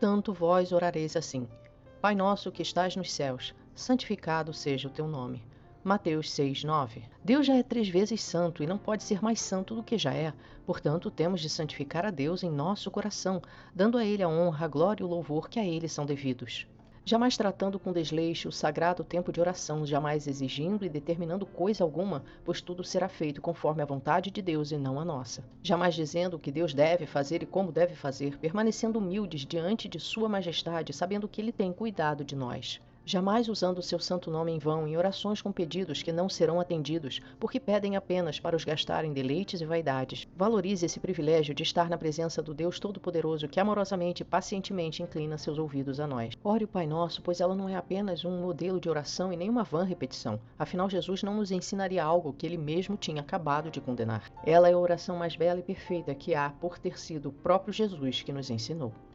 Portanto, vós orareis assim: Pai nosso que estás nos céus, santificado seja o teu nome. Mateus 6, 9. Deus já é três vezes santo e não pode ser mais santo do que já é. Portanto, temos de santificar a Deus em nosso coração, dando a Ele a honra, a glória e o louvor que a Ele são devidos jamais tratando com desleixo o sagrado tempo de oração, jamais exigindo e determinando coisa alguma, pois tudo será feito conforme a vontade de Deus e não a nossa. Jamais dizendo o que Deus deve fazer e como deve fazer, permanecendo humildes diante de Sua Majestade, sabendo que Ele tem cuidado de nós jamais usando o seu santo nome em vão em orações com pedidos que não serão atendidos, porque pedem apenas para os gastar em deleites e vaidades. Valorize esse privilégio de estar na presença do Deus Todo-Poderoso que amorosamente e pacientemente inclina seus ouvidos a nós. Ore o Pai Nosso, pois ela não é apenas um modelo de oração e nem uma vã repetição. Afinal, Jesus não nos ensinaria algo que ele mesmo tinha acabado de condenar. Ela é a oração mais bela e perfeita que há por ter sido o próprio Jesus que nos ensinou.